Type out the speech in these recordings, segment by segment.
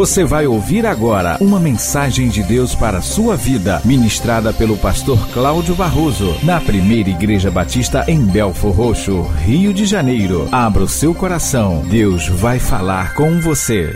Você vai ouvir agora uma mensagem de Deus para a sua vida, ministrada pelo pastor Cláudio Barroso, na primeira Igreja Batista em Belfor Roxo, Rio de Janeiro. Abra o seu coração, Deus vai falar com você.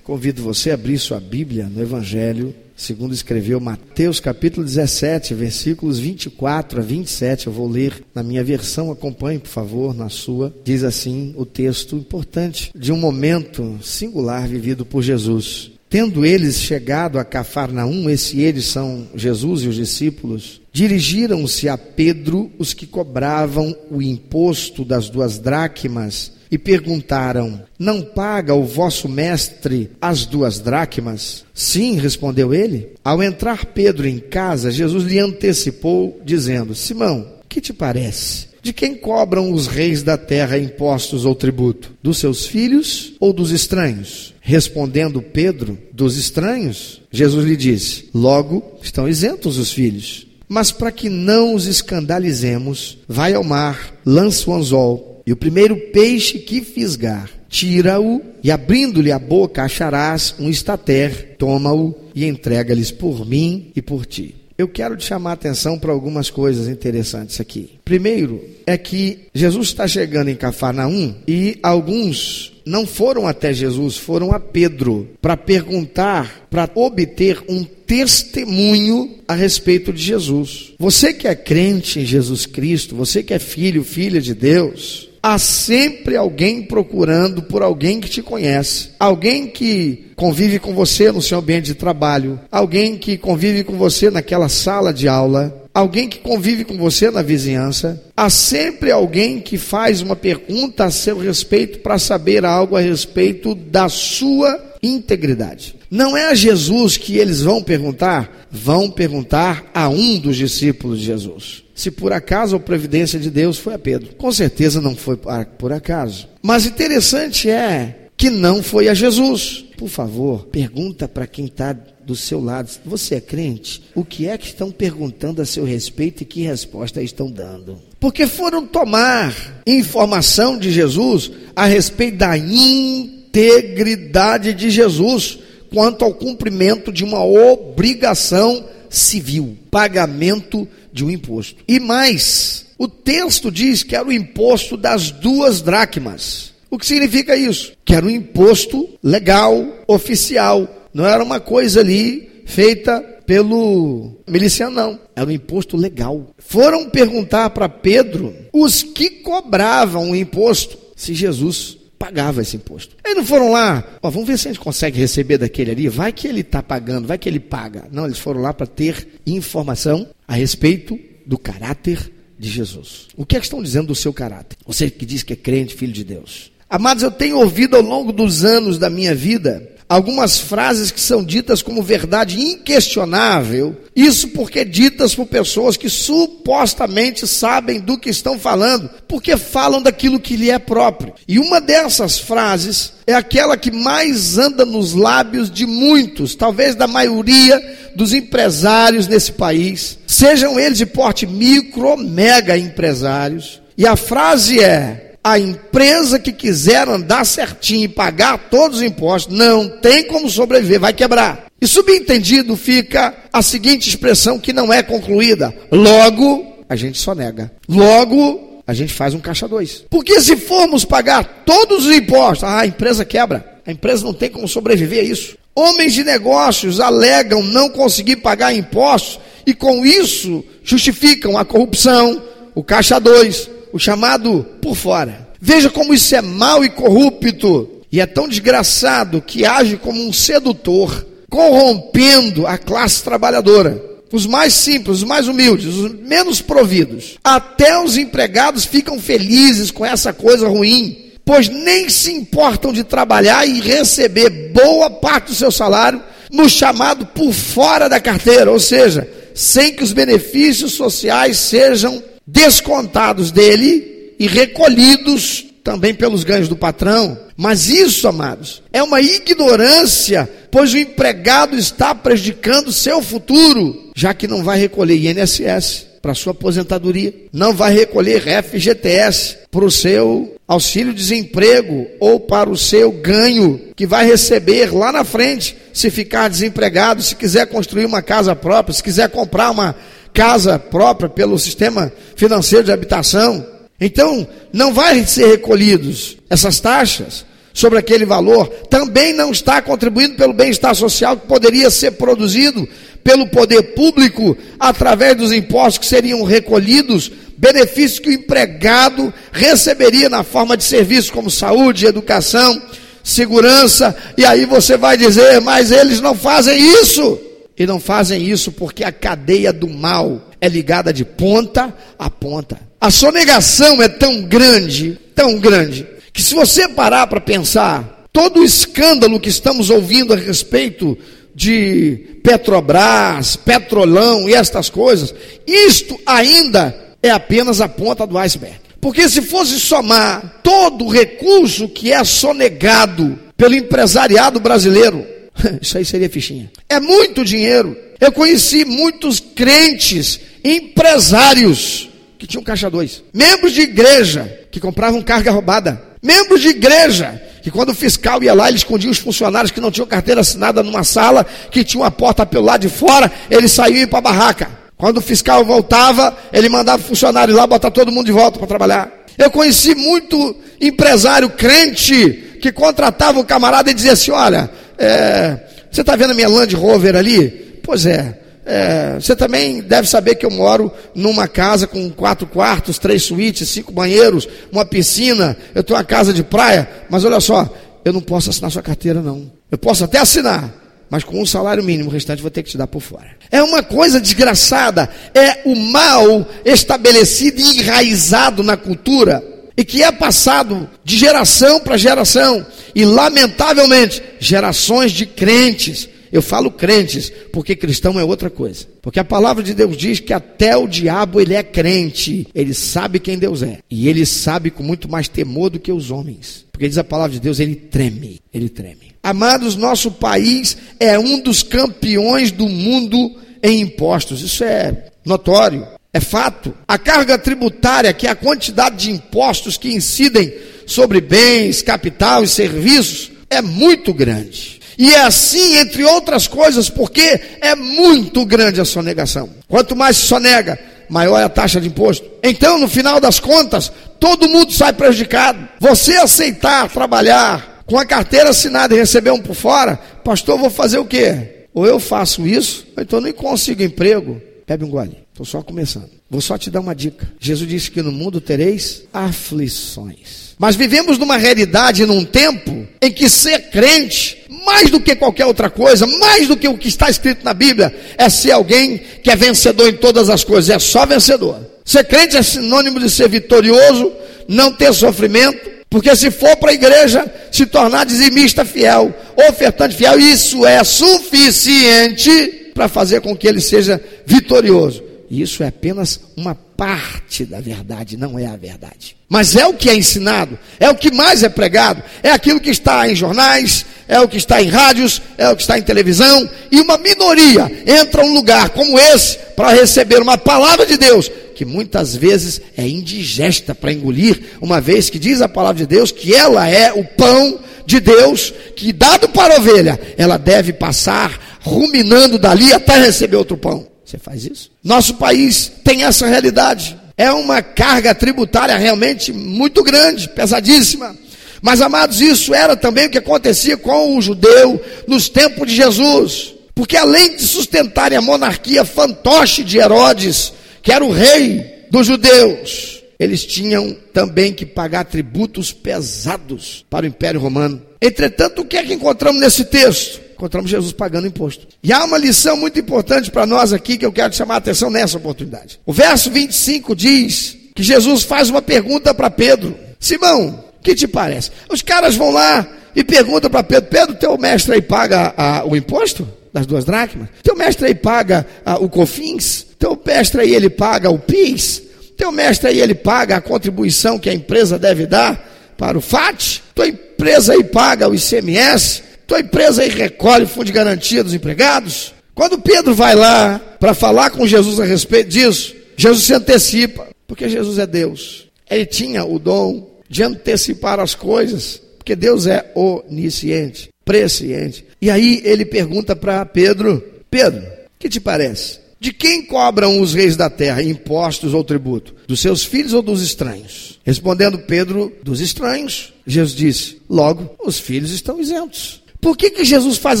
Convido você a abrir sua Bíblia no Evangelho, segundo escreveu Mateus capítulo 17, versículos 24 a 27. Eu vou ler na minha versão, acompanhe, por favor, na sua. Diz assim o texto importante de um momento singular vivido por Jesus. Tendo eles chegado a Cafarnaum, esse eles são Jesus e os discípulos, dirigiram-se a Pedro os que cobravam o imposto das duas dracmas e perguntaram: Não paga o vosso mestre as duas dracmas? Sim, respondeu ele. Ao entrar Pedro em casa, Jesus lhe antecipou, dizendo: Simão, que te parece? De quem cobram os reis da terra impostos ou tributo? Dos seus filhos ou dos estranhos? Respondendo Pedro, dos estranhos, Jesus lhe disse: Logo estão isentos os filhos. Mas para que não os escandalizemos, vai ao mar, lança o anzol, e o primeiro peixe que fisgar, tira-o, e abrindo-lhe a boca acharás um estater, toma-o e entrega-lhes por mim e por ti. Eu quero te chamar a atenção para algumas coisas interessantes aqui. Primeiro é que Jesus está chegando em Cafarnaum e alguns não foram até Jesus, foram a Pedro para perguntar, para obter um testemunho a respeito de Jesus. Você que é crente em Jesus Cristo, você que é filho, filha de Deus, há sempre alguém procurando por alguém que te conhece, alguém que convive com você no seu ambiente de trabalho, alguém que convive com você naquela sala de aula, alguém que convive com você na vizinhança. Há sempre alguém que faz uma pergunta a seu respeito para saber algo a respeito da sua integridade. Não é a Jesus que eles vão perguntar, vão perguntar a um dos discípulos de Jesus. Se por acaso a providência de Deus foi a Pedro. Com certeza não foi por acaso. Mas interessante é que não foi a Jesus. Por favor, pergunta para quem está do seu lado: você é crente? O que é que estão perguntando a seu respeito e que resposta estão dando? Porque foram tomar informação de Jesus a respeito da integridade de Jesus quanto ao cumprimento de uma obrigação civil, pagamento de um imposto. E mais, o texto diz que era o imposto das duas dracmas. O que significa isso? Que era um imposto legal, oficial, não era uma coisa ali feita pelo miliciano, não. Era um imposto legal. Foram perguntar para Pedro os que cobravam o imposto se Jesus pagava esse imposto. Eles não foram lá, ó, vamos ver se a gente consegue receber daquele ali, vai que ele está pagando, vai que ele paga. Não, eles foram lá para ter informação a respeito do caráter de Jesus. O que é que estão dizendo do seu caráter? Você que diz que é crente, filho de Deus. Amados, eu tenho ouvido ao longo dos anos da minha vida algumas frases que são ditas como verdade inquestionável, isso porque ditas por pessoas que supostamente sabem do que estão falando, porque falam daquilo que lhe é próprio. E uma dessas frases é aquela que mais anda nos lábios de muitos, talvez da maioria dos empresários nesse país, sejam eles de porte micro mega empresários. E a frase é: a empresa que quiser andar certinho e pagar todos os impostos não tem como sobreviver, vai quebrar. E subentendido fica a seguinte expressão que não é concluída: logo a gente só nega. Logo a gente faz um caixa dois. Porque se formos pagar todos os impostos, ah, a empresa quebra. A empresa não tem como sobreviver a isso. Homens de negócios alegam não conseguir pagar impostos e com isso justificam a corrupção, o caixa dois o chamado por fora. Veja como isso é mau e corrupto, e é tão desgraçado que age como um sedutor, corrompendo a classe trabalhadora. Os mais simples, os mais humildes, os menos providos. Até os empregados ficam felizes com essa coisa ruim, pois nem se importam de trabalhar e receber boa parte do seu salário no chamado por fora da carteira, ou seja, sem que os benefícios sociais sejam descontados dele e recolhidos também pelos ganhos do patrão. Mas isso, amados, é uma ignorância, pois o empregado está prejudicando seu futuro, já que não vai recolher INSS para sua aposentadoria, não vai recolher FGTS para o seu auxílio-desemprego ou para o seu ganho que vai receber lá na frente, se ficar desempregado, se quiser construir uma casa própria, se quiser comprar uma casa própria pelo sistema financeiro de habitação. Então, não vai ser recolhidos essas taxas sobre aquele valor, também não está contribuindo pelo bem-estar social que poderia ser produzido pelo poder público através dos impostos que seriam recolhidos benefícios que o empregado receberia na forma de serviços como saúde, educação, segurança, e aí você vai dizer, mas eles não fazem isso. E não fazem isso porque a cadeia do mal é ligada de ponta a ponta. A sonegação é tão grande, tão grande, que se você parar para pensar, todo o escândalo que estamos ouvindo a respeito de Petrobras, Petrolão e estas coisas, isto ainda é apenas a ponta do iceberg. Porque se fosse somar todo o recurso que é sonegado pelo empresariado brasileiro, isso aí seria fichinha. É muito dinheiro. Eu conheci muitos crentes, empresários, que tinham caixa dois, membros de igreja que compravam carga roubada, membros de igreja que quando o fiscal ia lá, ele escondia os funcionários que não tinham carteira assinada numa sala, que tinha uma porta pelo lado de fora, ele saía para a barraca. Quando o fiscal voltava, ele mandava o funcionário lá botar todo mundo de volta para trabalhar. Eu conheci muito empresário crente que contratava o camarada e dizia assim: Olha, é, você está vendo a minha Land Rover ali? Pois é, é, você também deve saber que eu moro numa casa com quatro quartos, três suítes, cinco banheiros, uma piscina. Eu tenho uma casa de praia, mas olha só, eu não posso assinar sua carteira, não. Eu posso até assinar, mas com um salário mínimo, o restante vou ter que te dar por fora. É uma coisa desgraçada, é o mal estabelecido e enraizado na cultura e que é passado de geração para geração e lamentavelmente gerações de crentes eu falo crentes, porque cristão é outra coisa. Porque a palavra de Deus diz que até o diabo ele é crente, ele sabe quem Deus é, e ele sabe com muito mais temor do que os homens. Porque diz a palavra de Deus, ele treme, ele treme. Amados, nosso país é um dos campeões do mundo em impostos. Isso é notório, é fato. A carga tributária, que é a quantidade de impostos que incidem sobre bens, capital e serviços, é muito grande. E é assim, entre outras coisas, porque é muito grande a sonegação. Quanto mais se sonega, maior é a taxa de imposto. Então, no final das contas, todo mundo sai prejudicado. Você aceitar trabalhar com a carteira assinada e receber um por fora, pastor, vou fazer o quê? Ou eu faço isso, ou então nem consigo emprego. Bebe um gole. Estou só começando. Vou só te dar uma dica. Jesus disse que no mundo tereis aflições. Mas vivemos numa realidade, num tempo, em que ser crente mais do que qualquer outra coisa, mais do que o que está escrito na Bíblia, é ser alguém que é vencedor em todas as coisas, é só vencedor. Ser crente é sinônimo de ser vitorioso, não ter sofrimento, porque se for para a igreja, se tornar dizimista fiel, ofertante fiel, isso é suficiente para fazer com que ele seja vitorioso. E isso é apenas uma parte da verdade, não é a verdade. Mas é o que é ensinado, é o que mais é pregado, é aquilo que está em jornais, é o que está em rádios, é o que está em televisão, e uma minoria entra um lugar como esse para receber uma palavra de Deus que muitas vezes é indigesta para engolir, uma vez que diz a palavra de Deus que ela é o pão de Deus que dado para a ovelha, ela deve passar ruminando dali até receber outro pão. Você faz isso? Nosso país tem essa realidade. É uma carga tributária realmente muito grande, pesadíssima. Mas, amados, isso era também o que acontecia com o judeu nos tempos de Jesus. Porque além de sustentarem a monarquia fantoche de Herodes, que era o rei dos judeus, eles tinham também que pagar tributos pesados para o Império Romano. Entretanto, o que é que encontramos nesse texto? Encontramos Jesus pagando imposto. E há uma lição muito importante para nós aqui que eu quero chamar a atenção nessa oportunidade. O verso 25 diz que Jesus faz uma pergunta para Pedro: Simão, que te parece? Os caras vão lá e perguntam para Pedro: Pedro, teu mestre aí paga a, o imposto das duas dracmas? Teu mestre aí paga a, o COFINS? Teu mestre aí ele paga o PIS? Teu mestre aí ele paga a contribuição que a empresa deve dar para o FAT? Tua empresa aí paga o ICMS? Tua empresa aí recolhe fundo de garantia dos empregados? Quando Pedro vai lá para falar com Jesus a respeito disso, Jesus se antecipa, porque Jesus é Deus. Ele tinha o dom de antecipar as coisas, porque Deus é onisciente, presciente. E aí ele pergunta para Pedro: Pedro, que te parece? De quem cobram os reis da terra impostos ou tributo? Dos seus filhos ou dos estranhos? Respondendo Pedro, dos estranhos, Jesus disse: Logo, os filhos estão isentos. Por que, que Jesus faz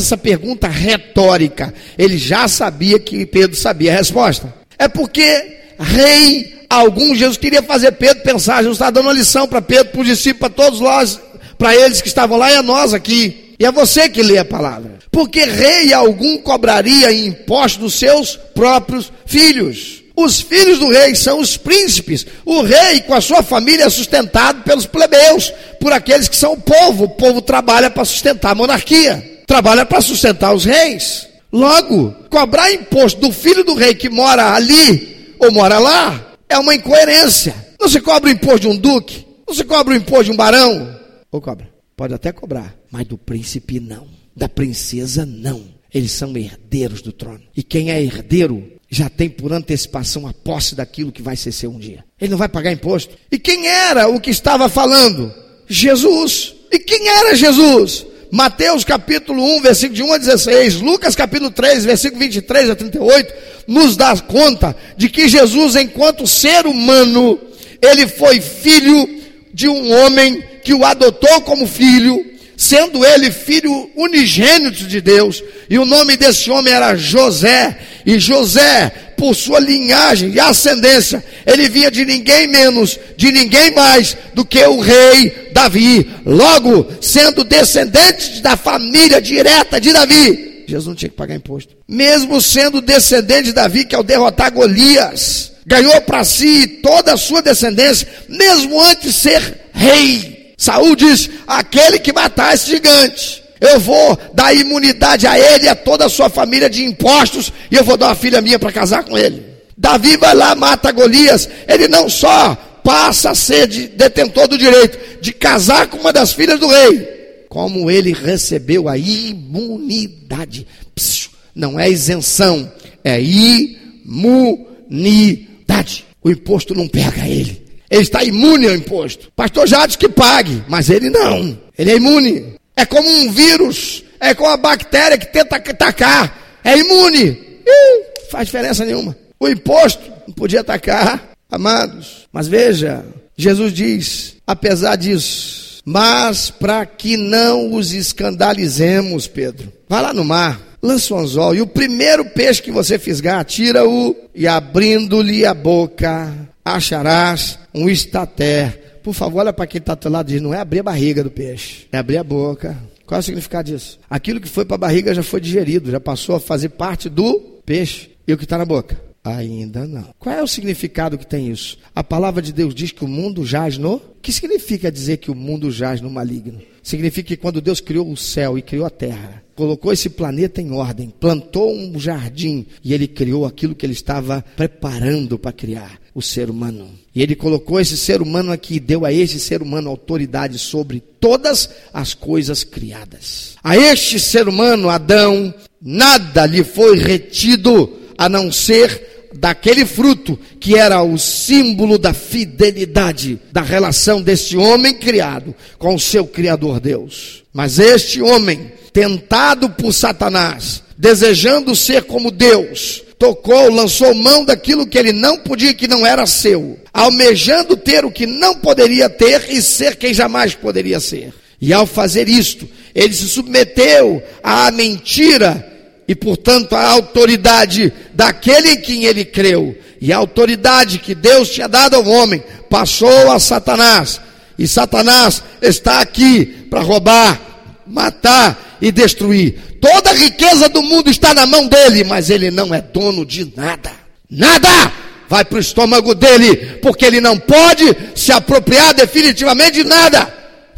essa pergunta retórica? Ele já sabia que Pedro sabia a resposta. É porque rei algum, Jesus queria fazer Pedro pensar, Jesus está dando uma lição para Pedro, para os discípulos, para todos nós, para eles que estavam lá e a nós aqui. E é você que lê a palavra. Porque rei algum cobraria imposto dos seus próprios filhos. Os filhos do rei são os príncipes. O rei, com a sua família, é sustentado pelos plebeus, por aqueles que são o povo. O povo trabalha para sustentar a monarquia, trabalha para sustentar os reis. Logo, cobrar imposto do filho do rei que mora ali ou mora lá é uma incoerência. Não se cobra o imposto de um duque, não se cobra o imposto de um barão. Ou cobra? Pode até cobrar, mas do príncipe não, da princesa não. Eles são herdeiros do trono. E quem é herdeiro já tem por antecipação a posse daquilo que vai ser seu um dia. Ele não vai pagar imposto. E quem era o que estava falando? Jesus. E quem era Jesus? Mateus capítulo 1, versículo de 1 a 16, Lucas capítulo 3, versículo 23 a 38, nos dá conta de que Jesus, enquanto ser humano, ele foi filho de um homem que o adotou como filho, sendo ele filho unigênito de Deus, e o nome desse homem era José, e José, por sua linhagem e ascendência, ele vinha de ninguém menos, de ninguém mais do que o rei Davi. Logo, sendo descendente da família direta de Davi, Jesus não tinha que pagar imposto. Mesmo sendo descendente de Davi, que ao derrotar Golias, ganhou para si toda a sua descendência, mesmo antes de ser rei. Saul diz: aquele que matar esse gigante, eu vou dar imunidade a ele e a toda a sua família de impostos, e eu vou dar uma filha minha para casar com ele. Davi vai lá, mata Golias, ele não só passa a ser de, detentor do direito de casar com uma das filhas do rei, como ele recebeu a imunidade. Psiu, não é isenção, é imunidade. O imposto não pega ele. Ele está imune ao imposto. Pastor diz que pague, mas ele não. Ele é imune. É como um vírus, é como uma bactéria que tenta atacar. É imune. Ih, faz diferença nenhuma. O imposto não podia atacar, amados. Mas veja, Jesus diz, apesar disso, mas para que não os escandalizemos, Pedro, vá lá no mar, lança o anzol, e o primeiro peixe que você fisgar, tira-o, e abrindo-lhe a boca, acharás um estater. Por favor, olha para quem está do teu lado diz: não é abrir a barriga do peixe, é abrir a boca. Qual é o significado disso? Aquilo que foi para a barriga já foi digerido, já passou a fazer parte do peixe. E o que está na boca? Ainda não. Qual é o significado que tem isso? A palavra de Deus diz que o mundo jaz no. O que significa dizer que o mundo jaz no maligno? Significa que quando Deus criou o céu e criou a terra, colocou esse planeta em ordem, plantou um jardim e ele criou aquilo que ele estava preparando para criar, o ser humano. E ele colocou esse ser humano aqui, deu a esse ser humano autoridade sobre todas as coisas criadas. A este ser humano, Adão, nada lhe foi retido a não ser daquele fruto que era o símbolo da fidelidade da relação desse homem criado com o seu Criador Deus. Mas este homem tentado por Satanás, desejando ser como Deus, tocou, lançou mão daquilo que ele não podia, que não era seu, almejando ter o que não poderia ter e ser quem jamais poderia ser. E ao fazer isto, ele se submeteu à mentira e, portanto, à autoridade daquele em quem ele creu. E a autoridade que Deus tinha dado ao homem passou a Satanás. E Satanás está aqui para roubar, matar e destruir. Toda a riqueza do mundo está na mão dele, mas ele não é dono de nada. Nada! Vai para o estômago dele, porque ele não pode se apropriar definitivamente de nada.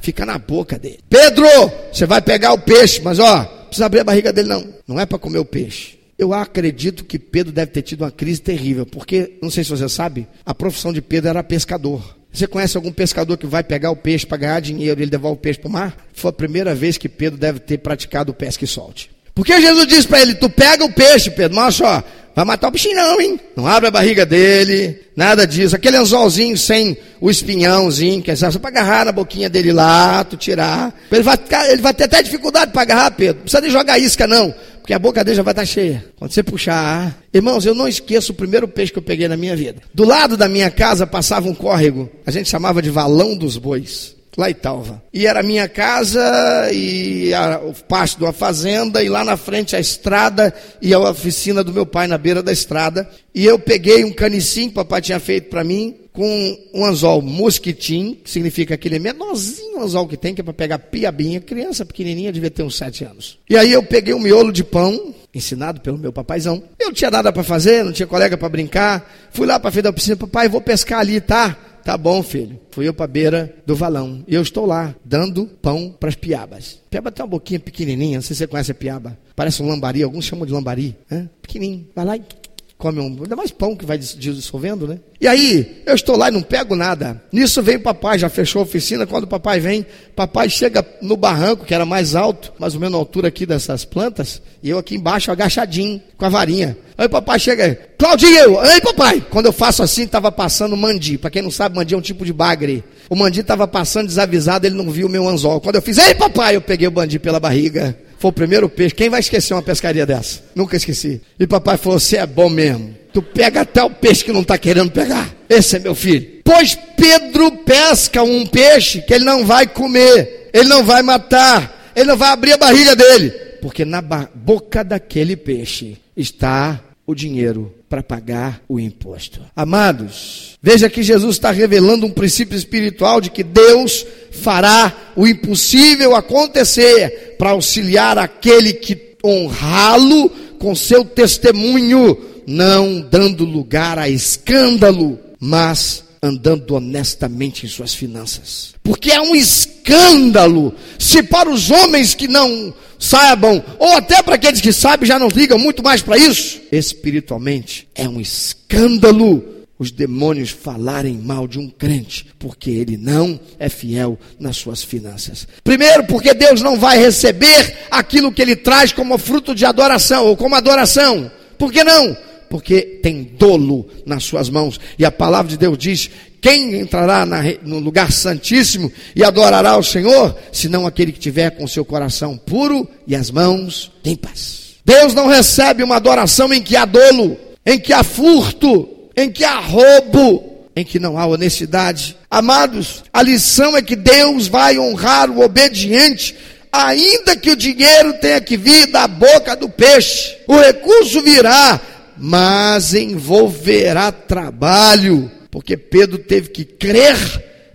Fica na boca dele. Pedro, você vai pegar o peixe, mas ó, precisa abrir a barriga dele não. Não é para comer o peixe. Eu acredito que Pedro deve ter tido uma crise terrível, porque, não sei se você sabe, a profissão de Pedro era pescador. Você conhece algum pescador que vai pegar o peixe para ganhar dinheiro e ele devolve o peixe para o mar? Foi a primeira vez que Pedro deve ter praticado pesca e solte. Porque Jesus disse para ele: Tu pega o peixe, Pedro, mas só, vai matar o bichinho não, hein? Não abre a barriga dele, nada disso. Aquele anzolzinho sem o espinhãozinho, que é só para agarrar na boquinha dele lá, tu tirar. Ele vai, ele vai ter até dificuldade para agarrar, Pedro. Não precisa nem jogar isca não, porque a boca dele já vai estar tá cheia. Quando você puxar, irmãos, eu não esqueço o primeiro peixe que eu peguei na minha vida. Do lado da minha casa passava um córrego, a gente chamava de valão dos bois lá em Talva. E era a minha casa e a, o pasto de uma fazenda e lá na frente a estrada e a oficina do meu pai na beira da estrada. E eu peguei um canicinho que o papai tinha feito para mim com um anzol mosquitim, que significa aquele menorzinho anzol que tem, que é para pegar piabinha. Criança pequenininha devia ter uns sete anos. E aí eu peguei um miolo de pão, ensinado pelo meu papaizão. Eu não tinha nada para fazer, não tinha colega para brincar. Fui lá para frente da piscina, papai, vou pescar ali, tá? Tá bom, filho. Fui eu para beira do valão. E eu estou lá, dando pão para as piabas. Piaba tem uma boquinha pequenininha, não sei se você conhece a piaba. Parece um lambari, alguns chamam de lambari. Né? Pequenininho. Vai lá e come um. Ainda mais pão que vai dissolvendo, né? E aí, eu estou lá e não pego nada. Nisso vem o papai, já fechou a oficina. Quando o papai vem, papai chega no barranco, que era mais alto, mais ou menos a altura aqui dessas plantas, e eu aqui embaixo agachadinho, com a varinha. Aí o papai chega, Claudinho, ei papai. Quando eu faço assim, estava passando mandi. Para quem não sabe, mandi é um tipo de bagre. O mandi estava passando desavisado, ele não viu o meu anzol. Quando eu fiz, ei papai, eu peguei o bandi pela barriga. Foi o primeiro peixe. Quem vai esquecer uma pescaria dessa? Nunca esqueci. E papai falou: Você é bom mesmo. Tu pega até o peixe que não está querendo pegar. Esse é meu filho. Pois Pedro pesca um peixe que ele não vai comer, ele não vai matar, ele não vai abrir a barriga dele, porque na boca daquele peixe está o dinheiro para pagar o imposto. Amados, veja que Jesus está revelando um princípio espiritual de que Deus fará o impossível acontecer para auxiliar aquele que honrá-lo com seu testemunho, não dando lugar a escândalo, mas andando honestamente em suas finanças. Porque é um escândalo se para os homens que não saibam, ou até para aqueles que sabem já não ligam muito mais para isso, espiritualmente é um escândalo os demônios falarem mal de um crente, porque ele não é fiel nas suas finanças. Primeiro, porque Deus não vai receber aquilo que ele traz como fruto de adoração ou como adoração. Por que não? Porque tem dolo nas suas mãos. E a palavra de Deus diz: quem entrará na, no lugar santíssimo e adorará o Senhor, senão aquele que tiver com seu coração puro e as mãos limpas. Deus não recebe uma adoração em que há dolo, em que há furto, em que há roubo, em que não há honestidade. Amados, a lição é que Deus vai honrar o obediente, ainda que o dinheiro tenha que vir da boca do peixe. O recurso virá, mas envolverá trabalho, porque Pedro teve que crer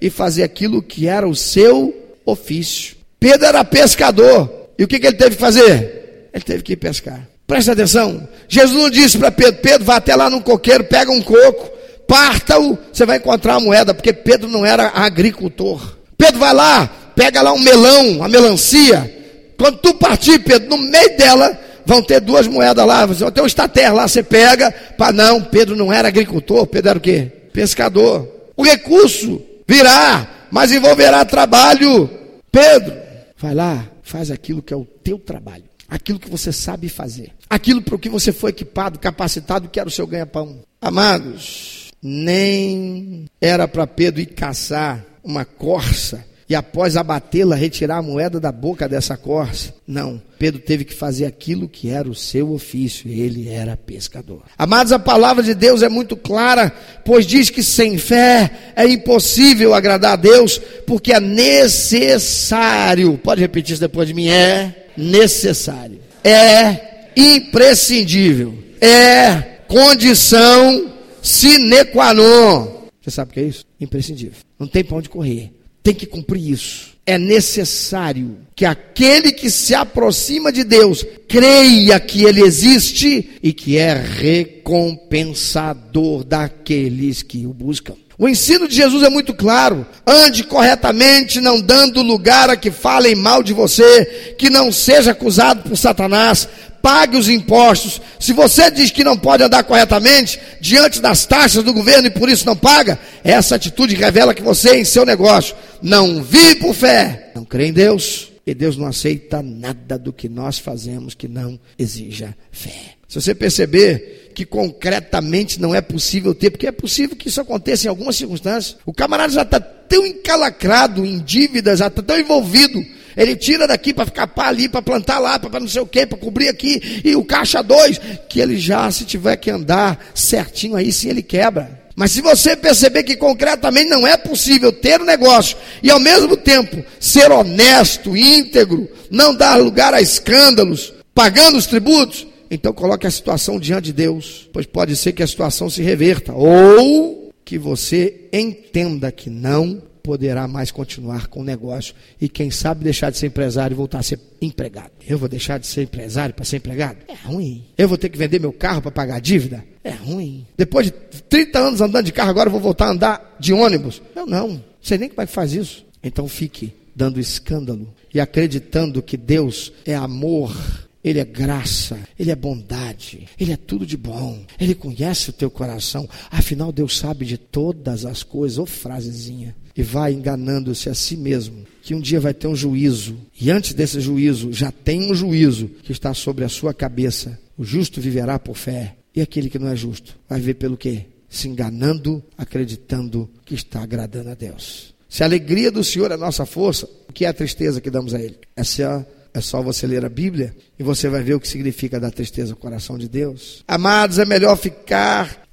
e fazer aquilo que era o seu ofício. Pedro era pescador, e o que, que ele teve que fazer? Ele teve que ir pescar. Presta atenção. Jesus não disse para Pedro: Pedro, vá até lá no coqueiro, pega um coco, parta-o, você vai encontrar a moeda, porque Pedro não era agricultor. Pedro vai lá, pega lá um melão, uma melancia. Quando tu partir, Pedro, no meio dela vão ter duas moedas lá, vão ter um estater lá, você pega. Para não, Pedro não era agricultor, Pedro era o quê? Pescador. O recurso virá, mas envolverá trabalho. Pedro, vai lá, faz aquilo que é o teu trabalho aquilo que você sabe fazer, aquilo para o que você foi equipado, capacitado, que era o seu ganha-pão. Amados, nem era para Pedro ir caçar uma corça e após abatê-la, retirar a moeda da boca dessa corça. Não, Pedro teve que fazer aquilo que era o seu ofício, ele era pescador. Amados, a palavra de Deus é muito clara, pois diz que sem fé é impossível agradar a Deus, porque é necessário, pode repetir isso depois de mim, é necessário, é imprescindível, é condição sine qua non. Você sabe o que é isso? Imprescindível. Não tem para onde correr. Tem que cumprir isso. É necessário que aquele que se aproxima de Deus creia que Ele existe e que é recompensador daqueles que o buscam. O ensino de Jesus é muito claro. Ande corretamente, não dando lugar a que falem mal de você, que não seja acusado por Satanás. Pague os impostos. Se você diz que não pode andar corretamente diante das taxas do governo e por isso não paga, essa atitude revela que você em seu negócio não vive por fé, não crê em Deus E Deus não aceita nada do que nós fazemos que não exija fé. Se você perceber que concretamente não é possível ter, porque é possível que isso aconteça em algumas circunstâncias. O camarada já está tão encalacrado em dívidas, já está tão envolvido. Ele tira daqui para ficar pá ali, para plantar lá, para não sei o quê, para cobrir aqui, e o caixa dois, que ele já, se tiver que andar certinho aí, sim ele quebra. Mas se você perceber que concretamente não é possível ter um negócio e ao mesmo tempo ser honesto, íntegro, não dar lugar a escândalos, pagando os tributos, então coloque a situação diante de Deus, pois pode ser que a situação se reverta ou que você entenda que não poderá mais continuar com o negócio e quem sabe deixar de ser empresário e voltar a ser empregado. Eu vou deixar de ser empresário para ser empregado? É ruim. Eu vou ter que vender meu carro para pagar a dívida? É ruim. Depois de 30 anos andando de carro, agora eu vou voltar a andar de ônibus? Eu não. Não sei nem como é que faz isso. Então fique dando escândalo e acreditando que Deus é amor ele é graça, Ele é bondade, Ele é tudo de bom, Ele conhece o teu coração, afinal Deus sabe de todas as coisas, ou frasezinha e vai enganando-se a si mesmo, que um dia vai ter um juízo, e antes desse juízo já tem um juízo que está sobre a sua cabeça. O justo viverá por fé, e aquele que não é justo vai viver pelo quê? Se enganando, acreditando que está agradando a Deus. Se a alegria do Senhor é a nossa força, o que é a tristeza que damos a Ele? Essa é só você ler a Bíblia e você vai ver o que significa dar tristeza ao coração de Deus. Amados, é melhor ficar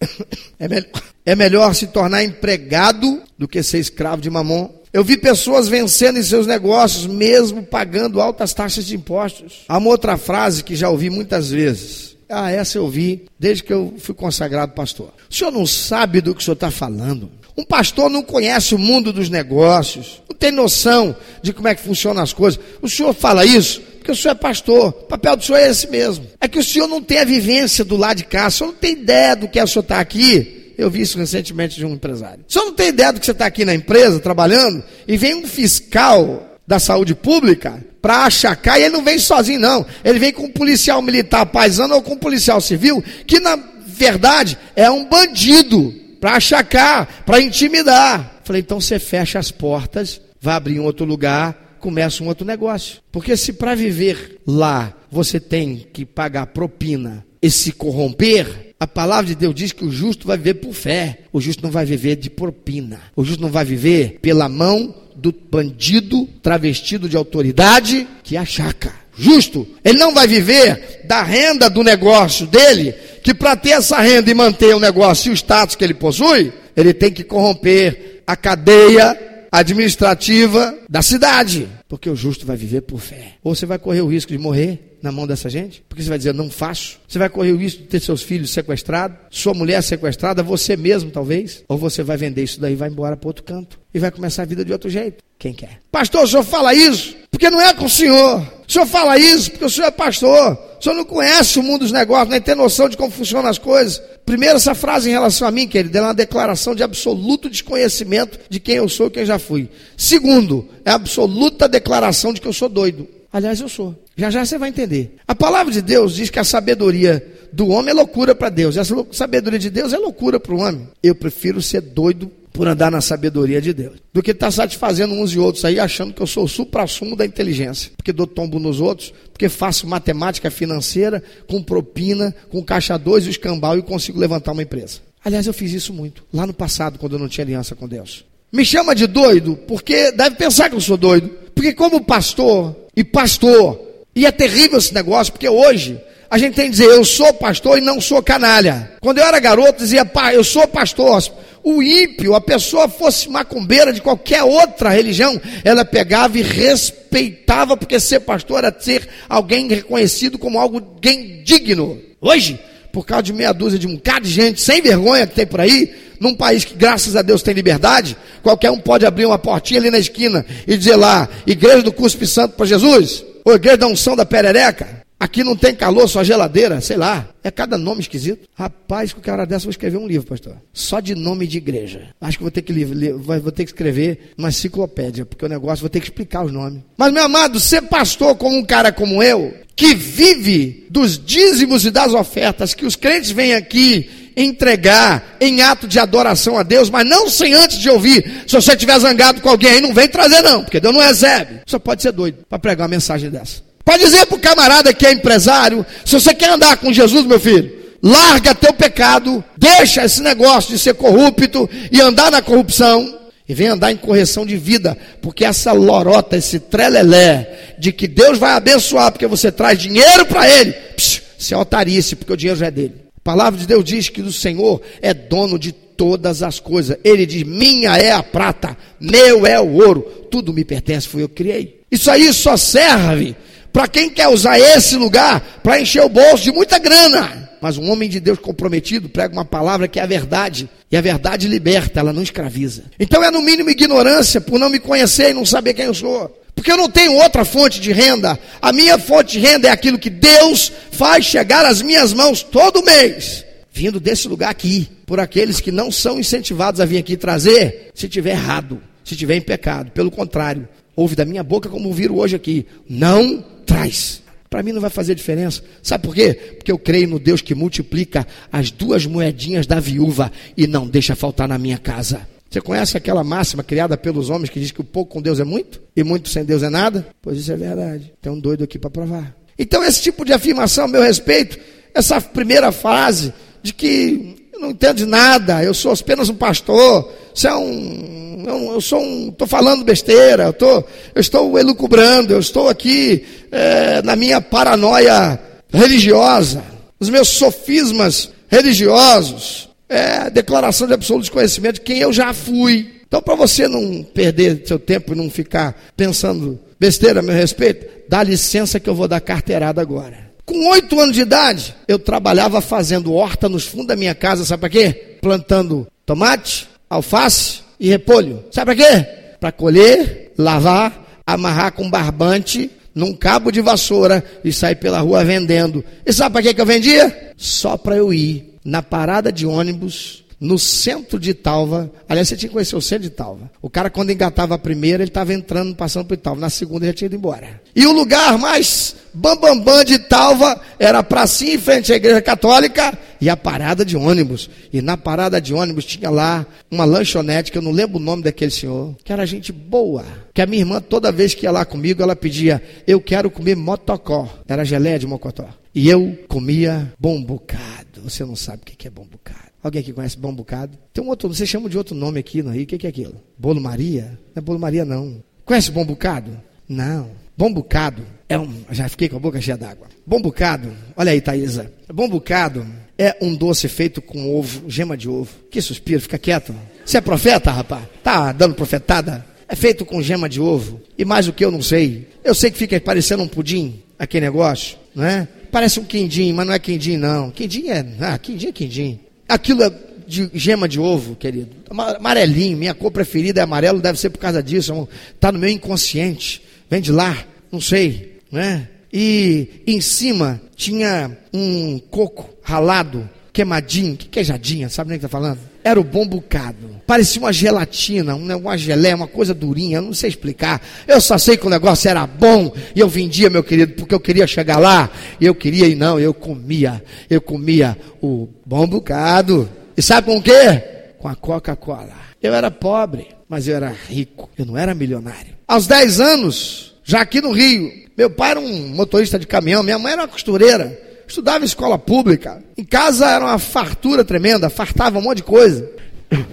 é, me... é melhor se tornar empregado do que ser escravo de mamon. Eu vi pessoas vencendo em seus negócios, mesmo pagando altas taxas de impostos. Há uma outra frase que já ouvi muitas vezes. Ah, essa eu vi desde que eu fui consagrado pastor. O senhor não sabe do que o senhor está falando. Um pastor não conhece o mundo dos negócios, não tem noção de como é que funcionam as coisas. O senhor fala isso porque o senhor é pastor. O papel do senhor é esse mesmo. É que o senhor não tem a vivência do lado de cá, o senhor não tem ideia do que é o senhor estar tá aqui. Eu vi isso recentemente de um empresário. O senhor não tem ideia do que você está aqui na empresa, trabalhando, e vem um fiscal da saúde pública para achacar, e ele não vem sozinho, não. Ele vem com um policial militar paisano ou com um policial civil, que na verdade é um bandido, para achacar, para intimidar. Falei, então você fecha as portas, vai abrir um outro lugar, começa um outro negócio. Porque se para viver lá você tem que pagar propina e se corromper, a palavra de Deus diz que o justo vai viver por fé. O justo não vai viver de propina. O justo não vai viver pela mão do bandido travestido de autoridade que achaca. Justo, ele não vai viver da renda do negócio dele, que para ter essa renda e manter o negócio e o status que ele possui, ele tem que corromper a cadeia administrativa da cidade. Porque o justo vai viver por fé. Ou você vai correr o risco de morrer na mão dessa gente, porque você vai dizer, não faço. Você vai correr o risco de ter seus filhos sequestrados, sua mulher sequestrada, você mesmo talvez. Ou você vai vender isso daí e vai embora para outro canto. E vai começar a vida de outro jeito. Quem quer? Pastor, o senhor fala isso porque não é com o senhor. O senhor fala isso porque o senhor é pastor. O senhor não conhece o mundo dos negócios, nem tem noção de como funcionam as coisas. Primeiro, essa frase em relação a mim, querido, é uma declaração de absoluto desconhecimento de quem eu sou e quem já fui. Segundo, é absoluta declaração de que eu sou doido. Aliás, eu sou. Já já você vai entender. A palavra de Deus diz que a sabedoria do homem é loucura para Deus. E a sabedoria de Deus é loucura para o homem. Eu prefiro ser doido por andar na sabedoria de Deus, do que estar tá satisfazendo uns e outros aí, achando que eu sou o supra-sumo da inteligência, porque dou tombo nos outros, porque faço matemática financeira com propina, com caixa 2 e escambau e consigo levantar uma empresa. Aliás, eu fiz isso muito, lá no passado, quando eu não tinha aliança com Deus. Me chama de doido, porque deve pensar que eu sou doido, porque como pastor e pastor, e é terrível esse negócio, porque hoje a gente tem que dizer, eu sou pastor e não sou canalha. Quando eu era garoto, dizia, pai, eu sou pastor o ímpio, a pessoa fosse macumbeira de qualquer outra religião, ela pegava e respeitava, porque ser pastor era ser alguém reconhecido como alguém digno. Hoje, por causa de meia dúzia de um bocado de gente sem vergonha que tem por aí, num país que graças a Deus tem liberdade, qualquer um pode abrir uma portinha ali na esquina e dizer lá, igreja do Cuspe Santo para Jesus, ou igreja da unção da perereca, Aqui não tem calor, só geladeira, sei lá. É cada nome esquisito. Rapaz, com cara dessa, eu vou escrever um livro, pastor. Só de nome de igreja. Acho que vou ter que, vou ter que escrever uma enciclopédia, porque o negócio vou ter que explicar os nomes. Mas, meu amado, ser pastor como um cara como eu, que vive dos dízimos e das ofertas, que os crentes vêm aqui entregar em ato de adoração a Deus, mas não sem antes de ouvir. Se você estiver zangado com alguém aí, não vem trazer não, porque Deus não recebe. Só pode ser doido para pregar uma mensagem dessa. Pode dizer para o camarada que é empresário, se você quer andar com Jesus, meu filho, larga teu pecado, deixa esse negócio de ser corrupto e andar na corrupção e vem andar em correção de vida, porque essa lorota, esse trelelé de que Deus vai abençoar porque você traz dinheiro para ele, psh, se é otarice, porque o dinheiro já é dele. A palavra de Deus diz que o Senhor é dono de todas as coisas. Ele diz: Minha é a prata, meu é o ouro, tudo me pertence, fui eu que criei. Isso aí só serve para quem quer usar esse lugar para encher o bolso de muita grana. Mas um homem de Deus comprometido prega uma palavra que é a verdade. E a verdade liberta, ela não escraviza. Então é no mínimo ignorância por não me conhecer e não saber quem eu sou. Porque eu não tenho outra fonte de renda. A minha fonte de renda é aquilo que Deus faz chegar às minhas mãos todo mês. Vindo desse lugar aqui, por aqueles que não são incentivados a vir aqui trazer, se tiver errado, se tiver em pecado. Pelo contrário, ouve da minha boca como viram hoje aqui. Não traz. Para mim não vai fazer diferença. Sabe por quê? Porque eu creio no Deus que multiplica as duas moedinhas da viúva e não deixa faltar na minha casa. Você conhece aquela máxima criada pelos homens que diz que o pouco com Deus é muito e muito sem Deus é nada? Pois isso é verdade. Tem um doido aqui para provar. Então, esse tipo de afirmação meu respeito, essa primeira frase de que eu não entendo de nada, eu sou apenas um pastor, isso é um eu sou um, estou falando besteira, eu, tô, eu estou elucubrando, eu estou aqui é, na minha paranoia religiosa, os meus sofismas religiosos, é, declaração de absoluto desconhecimento de quem eu já fui. Então, para você não perder seu tempo e não ficar pensando besteira a meu respeito, dá licença que eu vou dar carteirada agora. Com oito anos de idade, eu trabalhava fazendo horta nos fundos da minha casa, sabe para quê? Plantando tomate, alface, e repolho. Sabe para quê? Para colher, lavar, amarrar com barbante num cabo de vassoura e sair pela rua vendendo. E sabe para que eu vendia? Só para eu ir na parada de ônibus no centro de Talva. Aliás, você tinha que conhecer o centro de Talva. O cara, quando engatava a primeira, ele estava entrando, passando por Talva. Na segunda, ele já tinha ido embora. E o lugar mais bambambam bam, bam de Talva era a pracinha em frente à igreja católica e a parada de ônibus. E na parada de ônibus tinha lá uma lanchonete, que eu não lembro o nome daquele senhor, que era gente boa. Que a minha irmã, toda vez que ia lá comigo, ela pedia: Eu quero comer motocó. Era geleia de mocotó. E eu comia bom bocado. Você não sabe o que é bom bocado. Alguém aqui conhece bom bocado? Tem um outro, você chama de outro nome aqui no Rio. O que é aquilo? Bolo Maria? Não é bolo Maria, não. Conhece bom bocado? Não. Bom bocado é um. Já fiquei com a boca cheia d'água. Bom bocado, olha aí, Thaisa. Bom bocado é um doce feito com ovo, gema de ovo. Que suspiro, fica quieto. Você é profeta, rapaz? Tá dando profetada? É feito com gema de ovo. E mais o que eu não sei. Eu sei que fica parecendo um pudim, aquele negócio, não é? Parece um quindim, mas não é quindim, não. Quindim é. Ah, quindim é quindim. Aquilo é de gema de ovo, querido. Amarelinho, minha cor preferida é amarelo, deve ser por causa disso. Está no meu inconsciente. Vem de lá, não sei, né? E em cima tinha um coco ralado, queimadinho, que queijadinha, sabe nem o que está falando? Era o bom bocado. Parecia uma gelatina, uma geleia, uma coisa durinha, não sei explicar. Eu só sei que o negócio era bom e eu vendia, meu querido, porque eu queria chegar lá. E eu queria e não, eu comia. Eu comia o bom bocado. E sabe com o quê? Com a Coca-Cola. Eu era pobre, mas eu era rico. Eu não era milionário. Aos 10 anos, já aqui no Rio, meu pai era um motorista de caminhão, minha mãe era uma costureira estudava em escola pública. Em casa era uma fartura tremenda, fartava um monte de coisa.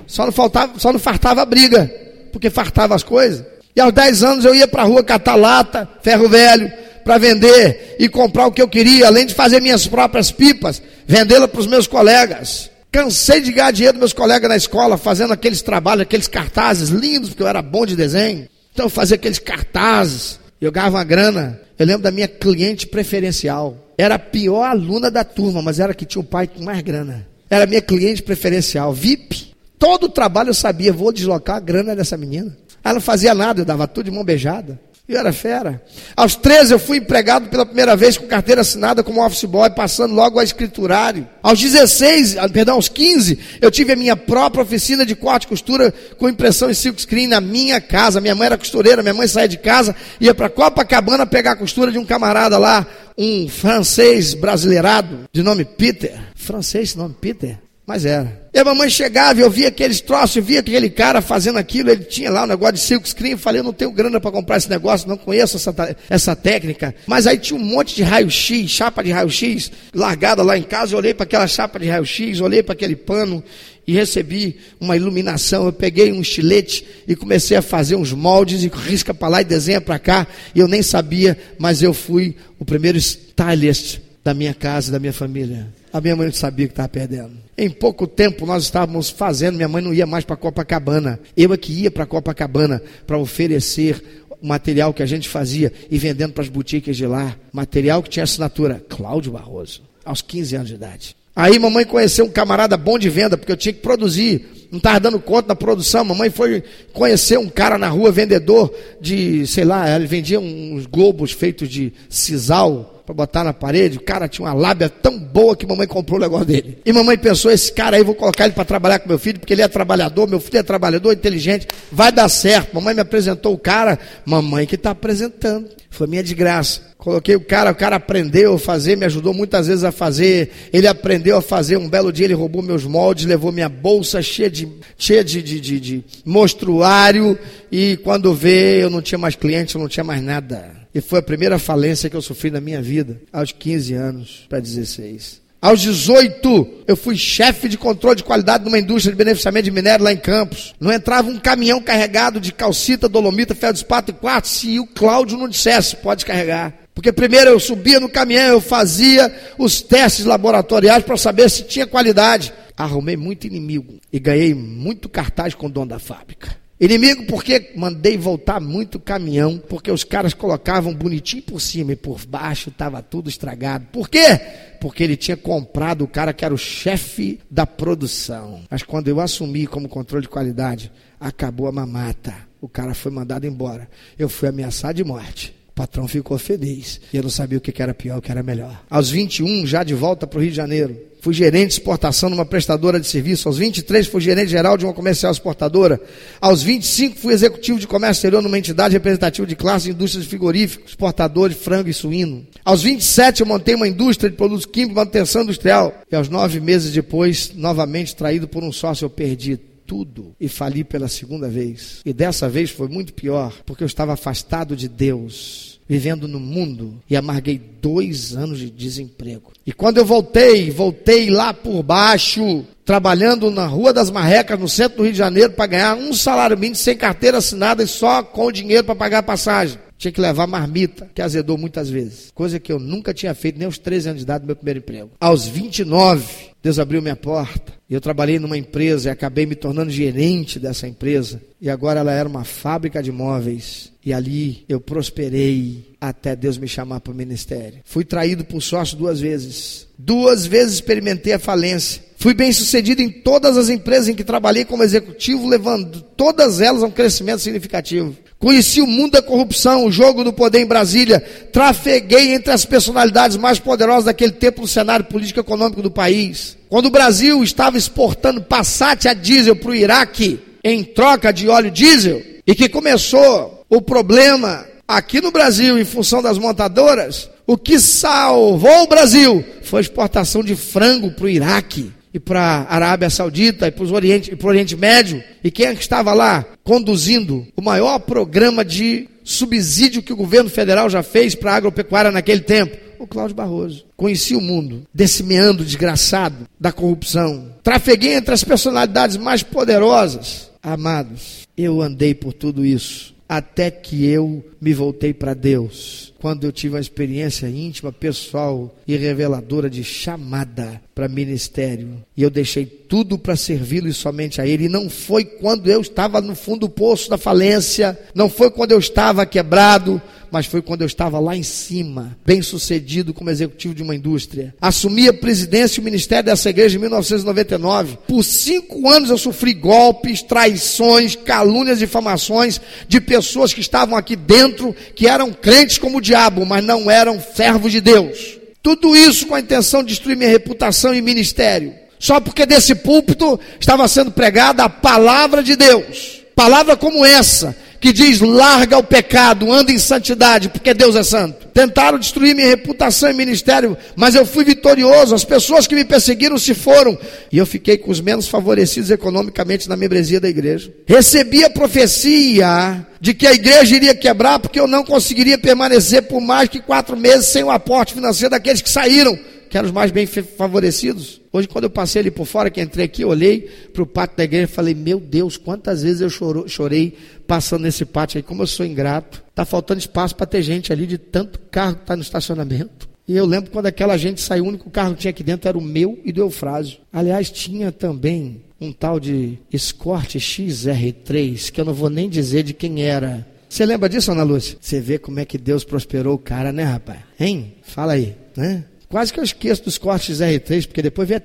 Só não faltava, só não fartava a briga, porque fartava as coisas. E aos 10 anos eu ia para a rua catar lata, ferro velho, para vender e comprar o que eu queria, além de fazer minhas próprias pipas, vendê-la para os meus colegas. Cansei de ganhar dinheiro dos meus colegas na escola, fazendo aqueles trabalhos, aqueles cartazes lindos, porque eu era bom de desenho. Então eu fazia aqueles cartazes, eu ganhava uma grana. Eu lembro da minha cliente preferencial. Era a pior aluna da turma, mas era que tinha o pai com mais grana. Era minha cliente preferencial, VIP. Todo o trabalho eu sabia, vou deslocar a grana dessa menina. Ela não fazia nada, eu dava tudo de mão beijada. Eu era fera. Aos 13 eu fui empregado pela primeira vez com carteira assinada como office boy, passando logo a escriturário. Aos 16, ah, perdão, aos 15, eu tive a minha própria oficina de corte e costura com impressão em silk screen na minha casa. Minha mãe era costureira, minha mãe saía de casa, ia para Copacabana pegar a costura de um camarada lá, um francês brasileirado, de nome Peter. Francês, nome Peter? Mas era. E a mamãe chegava eu via aqueles troços, eu via aquele cara fazendo aquilo, ele tinha lá um negócio de silk screen, eu falei, eu não tenho grana para comprar esse negócio, não conheço essa, essa técnica. Mas aí tinha um monte de raio-x, chapa de raio-x, largada lá em casa, eu olhei para aquela chapa de raio-x, olhei para aquele pano e recebi uma iluminação. Eu peguei um estilete e comecei a fazer uns moldes e risca para lá e desenha para cá. E eu nem sabia, mas eu fui o primeiro stylist da minha casa, da minha família. A minha mãe não sabia que estava perdendo. Em pouco tempo nós estávamos fazendo, minha mãe não ia mais para Copacabana. Eu é que ia para Copacabana para oferecer o material que a gente fazia e vendendo para as boutiques de lá. Material que tinha assinatura Cláudio Barroso, aos 15 anos de idade. Aí mamãe conheceu um camarada bom de venda, porque eu tinha que produzir, não estava dando conta da produção. Mamãe foi conhecer um cara na rua, vendedor de, sei lá, ele vendia uns globos feitos de sisal, para botar na parede. O cara tinha uma lábia tão boa que mamãe comprou o negócio dele. E mamãe pensou: esse cara aí, vou colocar ele para trabalhar com meu filho, porque ele é trabalhador, meu filho é trabalhador, inteligente, vai dar certo. Mamãe me apresentou o cara, mamãe que está apresentando. Foi minha desgraça. Coloquei o cara, o cara aprendeu a fazer, me ajudou muitas vezes a fazer. Ele aprendeu a fazer. Um belo dia ele roubou meus moldes, levou minha bolsa cheia de, cheia de, de, de, de mostruário. E quando vê, eu não tinha mais cliente, eu não tinha mais nada. E foi a primeira falência que eu sofri na minha vida, aos 15 anos para 16. Aos 18, eu fui chefe de controle de qualidade numa indústria de beneficiamento de minério lá em Campos. Não entrava um caminhão carregado de calcita, dolomita, ferro de espato e quarto se o Cláudio não dissesse, pode carregar. Porque primeiro eu subia no caminhão, eu fazia os testes laboratoriais para saber se tinha qualidade. Arrumei muito inimigo e ganhei muito cartaz com o dono da fábrica. Inimigo porque mandei voltar muito caminhão, porque os caras colocavam bonitinho por cima e por baixo estava tudo estragado. Por quê? Porque ele tinha comprado o cara que era o chefe da produção. Mas quando eu assumi como controle de qualidade, acabou a mamata. O cara foi mandado embora. Eu fui ameaçado de morte. O patrão ficou feliz. E eu não sabia o que era pior, o que era melhor. Aos 21, já de volta para o Rio de Janeiro fui gerente de exportação numa prestadora de serviço. Aos 23, fui gerente geral de uma comercial exportadora. Aos 25, fui executivo de comércio exterior numa entidade representativa de classe de indústria de frigoríficos, exportador de frango e suíno. Aos 27, eu montei uma indústria de produtos químicos e manutenção industrial. E aos nove meses depois, novamente traído por um sócio, eu perdi tudo e fali pela segunda vez. E dessa vez foi muito pior, porque eu estava afastado de Deus vivendo no mundo e amarguei dois anos de desemprego. E quando eu voltei, voltei lá por baixo, trabalhando na Rua das Marrecas, no centro do Rio de Janeiro, para ganhar um salário mínimo sem carteira assinada e só com dinheiro para pagar a passagem. Tinha que levar marmita, que azedou muitas vezes. Coisa que eu nunca tinha feito, nem aos 13 anos de idade, no meu primeiro emprego. Aos 29, Deus abriu minha porta. Eu trabalhei numa empresa e acabei me tornando gerente dessa empresa. E agora ela era uma fábrica de móveis. E ali eu prosperei até Deus me chamar para o ministério. Fui traído por sócio duas vezes. Duas vezes experimentei a falência. Fui bem sucedido em todas as empresas em que trabalhei como executivo, levando todas elas a um crescimento significativo. Conheci o mundo da corrupção, o jogo do poder em Brasília. Trafeguei entre as personalidades mais poderosas daquele tempo no cenário político e econômico do país. Quando o Brasil estava exportando Passat a diesel para o Iraque em troca de óleo diesel, e que começou o problema aqui no Brasil em função das montadoras, o que salvou o Brasil foi a exportação de frango para o Iraque e para a Arábia Saudita e para o Oriente, Oriente Médio. E quem é que estava lá conduzindo o maior programa de subsídio que o governo federal já fez para a agropecuária naquele tempo? O Cláudio Barroso. Conheci o mundo desse meandro desgraçado da corrupção. Trafeguei entre as personalidades mais poderosas. Amados, eu andei por tudo isso até que eu me voltei para Deus. Quando eu tive uma experiência íntima, pessoal e reveladora de chamada para ministério. E eu deixei tudo para servi-lo e somente a Ele. E não foi quando eu estava no fundo do poço da falência, não foi quando eu estava quebrado, mas foi quando eu estava lá em cima, bem sucedido como executivo de uma indústria. Assumi a presidência e o ministério dessa igreja em 1999. Por cinco anos eu sofri golpes, traições, calúnias, difamações de pessoas que estavam aqui dentro, que eram crentes como o diabo, mas não eram servos de Deus. Tudo isso com a intenção de destruir minha reputação e ministério. Só porque desse púlpito estava sendo pregada a palavra de Deus. Palavra como essa, que diz: larga o pecado, anda em santidade, porque Deus é santo. Tentaram destruir minha reputação e ministério, mas eu fui vitorioso. As pessoas que me perseguiram se foram, e eu fiquei com os menos favorecidos economicamente na membresia da igreja. Recebi a profecia de que a igreja iria quebrar, porque eu não conseguiria permanecer por mais que quatro meses sem o aporte financeiro daqueles que saíram que eram os mais bem favorecidos. Hoje, quando eu passei ali por fora, que entrei aqui, olhei para o pátio da igreja e falei: Meu Deus, quantas vezes eu choro, chorei passando nesse pátio aí, como eu sou ingrato. Está faltando espaço para ter gente ali de tanto carro que está no estacionamento. E eu lembro quando aquela gente saiu, o único carro que tinha aqui dentro era o meu e do Eufrásio. Aliás, tinha também um tal de Escort XR3, que eu não vou nem dizer de quem era. Você lembra disso, Ana Lúcia? Você vê como é que Deus prosperou o cara, né, rapaz? Hein? Fala aí, né? Quase que eu esqueço dos cortes R3, porque depois vem,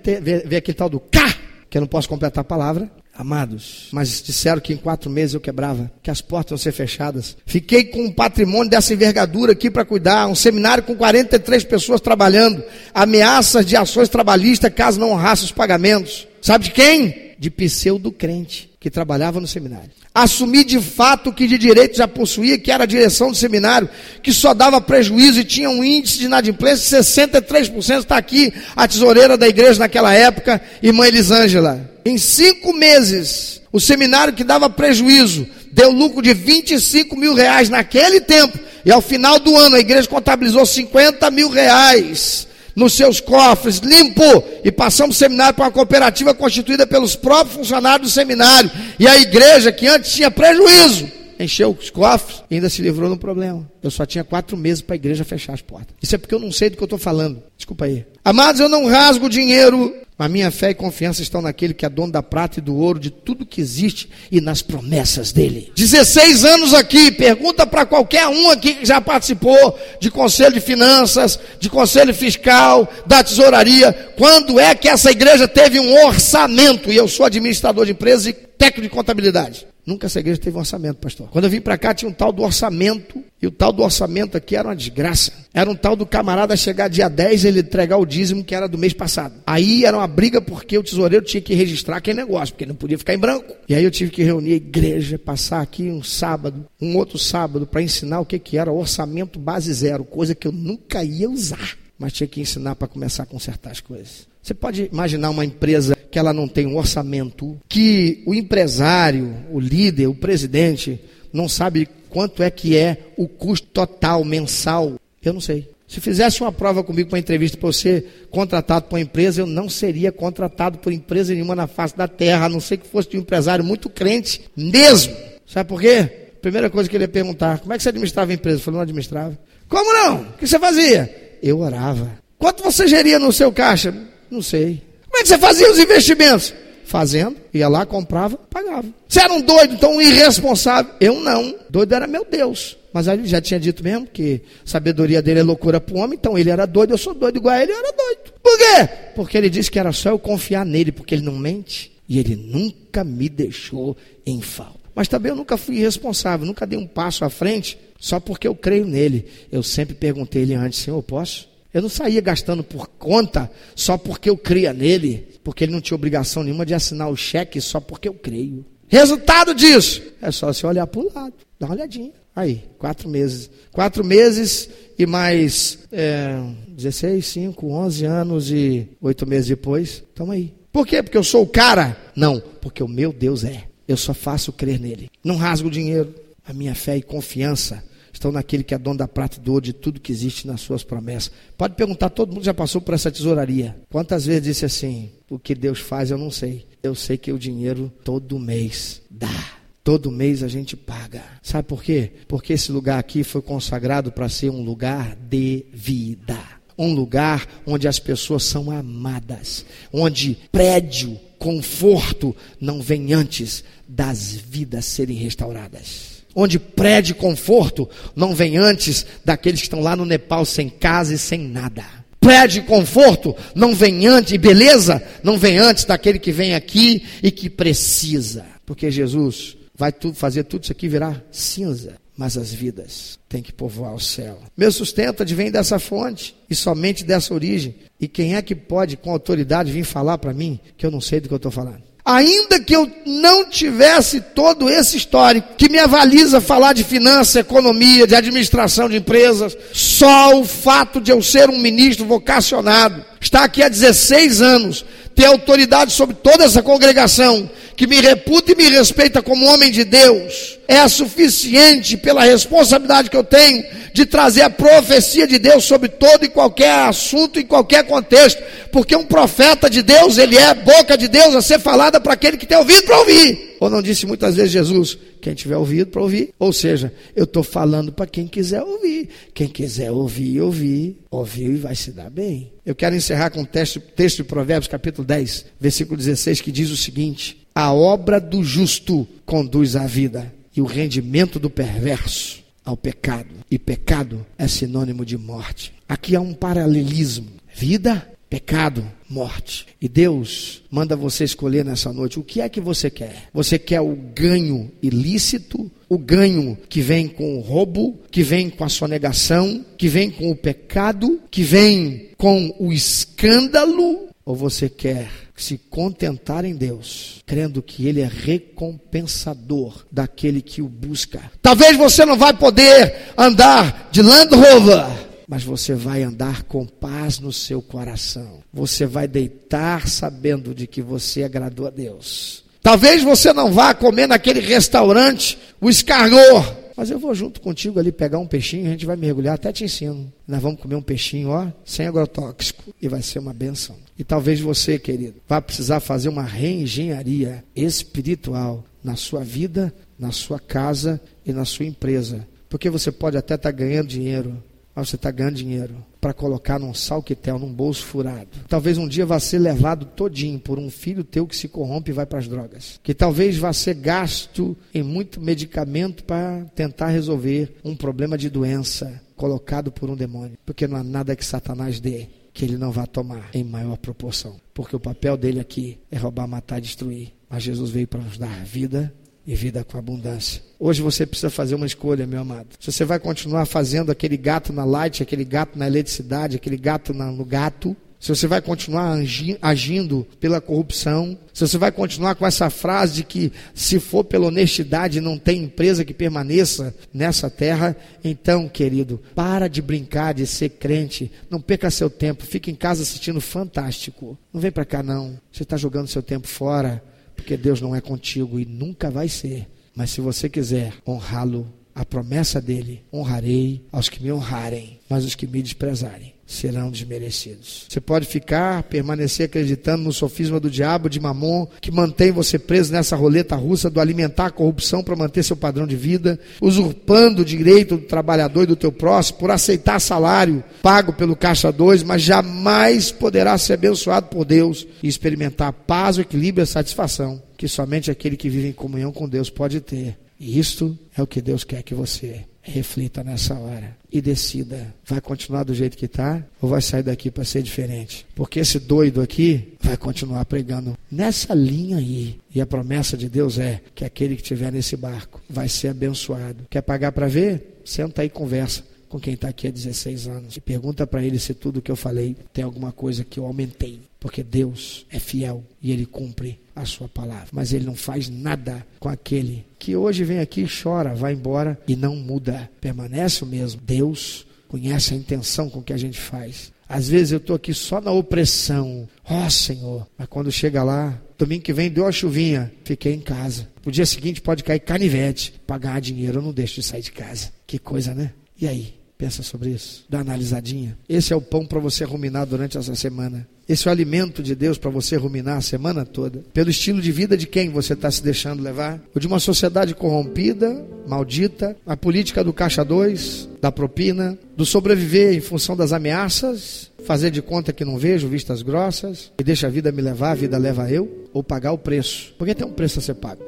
aquele tal do K, que eu não posso completar a palavra. Amados, mas disseram que em quatro meses eu quebrava, que as portas iam ser fechadas. Fiquei com um patrimônio dessa envergadura aqui para cuidar, um seminário com 43 pessoas trabalhando, ameaças de ações trabalhistas caso não honrasse os pagamentos. Sabe de quem? De pseudo-crente que trabalhava no seminário. Assumi de fato que de direito já possuía, que era a direção do seminário, que só dava prejuízo e tinha um índice de inadimplência de 63%. Está aqui a tesoureira da igreja naquela época, irmã Elisângela. Em cinco meses, o seminário que dava prejuízo deu lucro de 25 mil reais naquele tempo. E ao final do ano a igreja contabilizou 50 mil reais nos seus cofres, limpo, e passamos o seminário para uma cooperativa constituída pelos próprios funcionários do seminário. E a igreja, que antes tinha prejuízo, encheu os cofres e ainda se livrou do problema. Eu só tinha quatro meses para a igreja fechar as portas. Isso é porque eu não sei do que eu estou falando. Desculpa aí. Amados, eu não rasgo dinheiro a minha fé e confiança estão naquele que é dono da prata e do ouro, de tudo que existe e nas promessas dele. 16 anos aqui, pergunta para qualquer um aqui que já participou de conselho de finanças, de conselho fiscal, da tesouraria, quando é que essa igreja teve um orçamento? E eu sou administrador de empresas e técnico de contabilidade. Nunca essa igreja teve um orçamento, pastor. Quando eu vim para cá, tinha um tal do orçamento, e o tal do orçamento aqui era uma desgraça. Era um tal do camarada chegar dia 10 e ele entregar o dízimo que era do mês passado. Aí era uma briga porque o tesoureiro tinha que registrar aquele negócio, porque não podia ficar em branco. E aí eu tive que reunir a igreja, passar aqui um sábado, um outro sábado, para ensinar o que, que era orçamento base zero, coisa que eu nunca ia usar. Mas tinha que ensinar para começar a consertar as coisas. Você pode imaginar uma empresa que ela não tem um orçamento, que o empresário, o líder, o presidente, não sabe quanto é que é o custo total mensal. Eu não sei. Se fizesse uma prova comigo para entrevista para ser contratado por uma empresa, eu não seria contratado por empresa nenhuma na face da terra, a não ser que fosse de um empresário muito crente, mesmo. Sabe por quê? Primeira coisa que ele ia perguntar: como é que você administrava a empresa? Eu falei, não administrava. Como não? O que você fazia? Eu orava. Quanto você geria no seu caixa? Não sei. Como é que você fazia os investimentos? Fazendo, ia lá, comprava, pagava. Você era um doido, então um irresponsável. Eu não. Doido era meu Deus. Mas ele já tinha dito mesmo que sabedoria dele é loucura para o homem, então ele era doido, eu sou doido igual a ele, eu era doido. Por quê? Porque ele disse que era só eu confiar nele, porque ele não mente. E ele nunca me deixou em falta. Mas também eu nunca fui irresponsável, nunca dei um passo à frente só porque eu creio nele. Eu sempre perguntei ele antes, Senhor, posso? Eu não saía gastando por conta só porque eu cria nele, porque ele não tinha obrigação nenhuma de assinar o cheque só porque eu creio. Resultado disso é só você olhar para o lado, dá uma olhadinha. Aí, quatro meses. Quatro meses e mais é, 16, 5, 11 anos e oito meses depois. Toma aí. Por quê? Porque eu sou o cara? Não, porque o meu Deus é. Eu só faço crer nele. Não rasgo dinheiro. A minha fé e confiança estão naquele que é dono da prata e do ouro de tudo que existe nas suas promessas. Pode perguntar, todo mundo já passou por essa tesouraria. Quantas vezes disse assim: o que Deus faz eu não sei. Eu sei que o dinheiro todo mês dá. Todo mês a gente paga. Sabe por quê? Porque esse lugar aqui foi consagrado para ser um lugar de vida. Um lugar onde as pessoas são amadas. Onde prédio, conforto não vem antes das vidas serem restauradas onde prédio conforto não vem antes daqueles que estão lá no Nepal sem casa e sem nada. Prédio conforto não vem antes, e beleza não vem antes daquele que vem aqui e que precisa. Porque Jesus vai tu, fazer tudo isso aqui virar cinza, mas as vidas têm que povoar o céu. Meu sustento vem dessa fonte e somente dessa origem. E quem é que pode, com autoridade, vir falar para mim que eu não sei do que eu estou falando? Ainda que eu não tivesse todo esse histórico que me avaliza falar de finança, economia, de administração de empresas, só o fato de eu ser um ministro vocacionado, estar aqui há 16 anos, ter autoridade sobre toda essa congregação, que me reputa e me respeita como homem de Deus, é suficiente pela responsabilidade que eu tenho de trazer a profecia de Deus sobre todo e qualquer assunto, em qualquer contexto, porque um profeta de Deus, ele é boca de Deus a ser falada para aquele que tem ouvido para ouvir. Ou não disse muitas vezes Jesus, quem tiver ouvido para ouvir, ou seja, eu estou falando para quem quiser ouvir. Quem quiser ouvir, ouvir, ouviu e vai se dar bem. Eu quero encerrar com o texto, texto de Provérbios, capítulo 10, versículo 16, que diz o seguinte: A obra do justo conduz à vida, e o rendimento do perverso ao pecado. E pecado é sinônimo de morte. Aqui há um paralelismo: vida, pecado, morte. E Deus manda você escolher nessa noite o que é que você quer. Você quer o ganho ilícito, o ganho que vem com o roubo, que vem com a sonegação, que vem com o pecado, que vem com o escândalo, ou você quer se contentar em Deus, crendo que Ele é recompensador daquele que o busca. Talvez você não vai poder andar de Land Rover, mas você vai andar com paz no seu coração. Você vai deitar sabendo de que você agradou a Deus. Talvez você não vá comer naquele restaurante o escargot, mas eu vou junto contigo ali pegar um peixinho, a gente vai mergulhar, até te ensino. Nós vamos comer um peixinho, ó, sem agrotóxico, e vai ser uma benção. E talvez você, querido, vá precisar fazer uma reengenharia espiritual na sua vida, na sua casa e na sua empresa. Porque você pode até estar tá ganhando dinheiro, mas você está ganhando dinheiro para colocar num salquitel, num bolso furado. Talvez um dia vá ser levado todinho por um filho teu que se corrompe e vai para as drogas. Que talvez vá ser gasto em muito medicamento para tentar resolver um problema de doença colocado por um demônio. Porque não há nada que Satanás dê que ele não vá tomar em maior proporção. Porque o papel dele aqui é roubar, matar, destruir. Mas Jesus veio para nos dar vida e vida com abundância. Hoje você precisa fazer uma escolha, meu amado. Se você vai continuar fazendo aquele gato na light, aquele gato na eletricidade, aquele gato no gato, se você vai continuar agindo pela corrupção, se você vai continuar com essa frase de que se for pela honestidade não tem empresa que permaneça nessa terra, então, querido, para de brincar de ser crente, não perca seu tempo, fique em casa assistindo fantástico. Não vem para cá não. Você está jogando seu tempo fora porque Deus não é contigo e nunca vai ser. Mas se você quiser honrá-lo, a promessa dele: honrarei aos que me honrarem, mas os que me desprezarem serão desmerecidos. Você pode ficar, permanecer acreditando no sofisma do diabo, de mamon, que mantém você preso nessa roleta russa do alimentar a corrupção para manter seu padrão de vida, usurpando o direito do trabalhador e do teu próximo por aceitar salário pago pelo caixa 2, mas jamais poderá ser abençoado por Deus e experimentar paz, o equilíbrio e a satisfação que somente aquele que vive em comunhão com Deus pode ter. E isto é o que Deus quer que você reflita nessa hora e decida: vai continuar do jeito que está ou vai sair daqui para ser diferente? Porque esse doido aqui vai continuar pregando nessa linha aí. E a promessa de Deus é que aquele que estiver nesse barco vai ser abençoado. Quer pagar para ver? Senta aí e conversa com quem está aqui há 16 anos e pergunta para ele se tudo que eu falei tem alguma coisa que eu aumentei. Porque Deus é fiel e ele cumpre a sua palavra. Mas ele não faz nada com aquele que hoje vem aqui, chora, vai embora e não muda, permanece o mesmo. Deus conhece a intenção com que a gente faz. Às vezes eu estou aqui só na opressão. Ó oh, Senhor. Mas quando chega lá, domingo que vem deu a chuvinha, fiquei em casa. No dia seguinte pode cair canivete. Pagar dinheiro, eu não deixo de sair de casa. Que coisa, né? E aí? Pensa sobre isso. Dá uma analisadinha. Esse é o pão para você ruminar durante essa semana. Esse é o alimento de Deus para você ruminar a semana toda. Pelo estilo de vida de quem você está se deixando levar? O de uma sociedade corrompida, maldita, a política do caixa 2, da propina, do sobreviver em função das ameaças, fazer de conta que não vejo, vistas grossas, e deixa a vida me levar, a vida leva eu, ou pagar o preço. Porque tem um preço a ser pago.